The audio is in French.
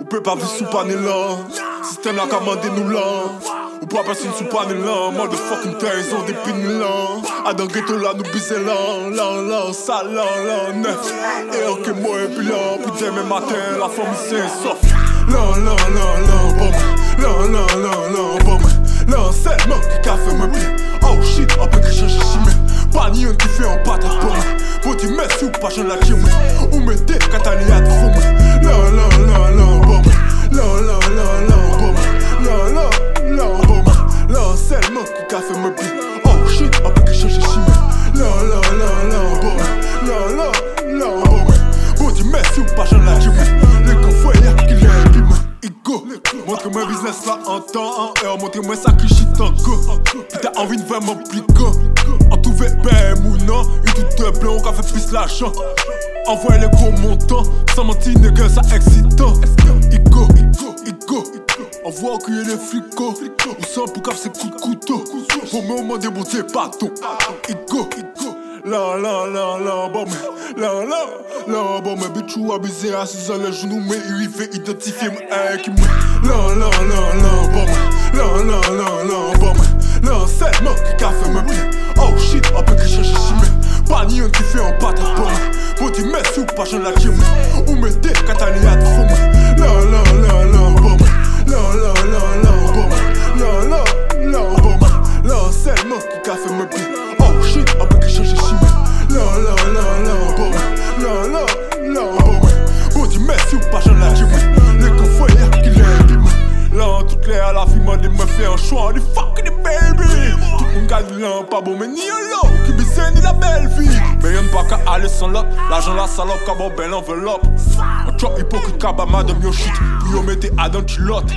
Ou peut pas vivre sous panel là Système là commandé nous là Ou pas passer sous panel là Motherfucking terre ils ont des pines là A dans ghetto là nous biser là. Là là ça là là neuf. Et ok moi et puis là Puis demain matin la famille c'est sauf. Là là là là bon. Là là là là bon. C'est moi qui fait me bien Oh shit après que change chimé. Pas ni un qui fait un patate pour moi Pour dire merci ou pas j'en la Ou mettez Catalina de fou Là là là montre-moi business là en temps, en heure, montre-moi ça que shit en go. T'as envie de vraiment pliquer. En tout BM ou non, une toute blanc, on fait plus l'argent. Envoie les gros montants, sans mentir, nègre, ça excitant. Igo, Igo, Igo. On voit a des flicots, on sent pour cap c'est coup de couteau. Pour me demander mon dieu, pardon. Igo, Igo. La la la la bon la la la bon mais bitch ou abusé à les genoux mais il fait identifier qui me la la la la bon la la la la bon la c'est moi qui fait me bien oh shit après que je cherche chimé pas ni un qui fait un patate pour moi. Pour dire merci ou pas j'en la gym ou mettez pas j'en la gym Les confoyers qui l'aiment Là toutes les à la vie m'a faire un choix On dit fuck the baby. Tout le monde gagne pas bon mais ni un lot. Qui bise ni la belle vie. Mais y'en pas qu'à aller sans l'autre. L'argent la salope qu'à bon belle enveloppe. Un trop hypocrite bas madame yo shit. Puis yo mettez à dans culotte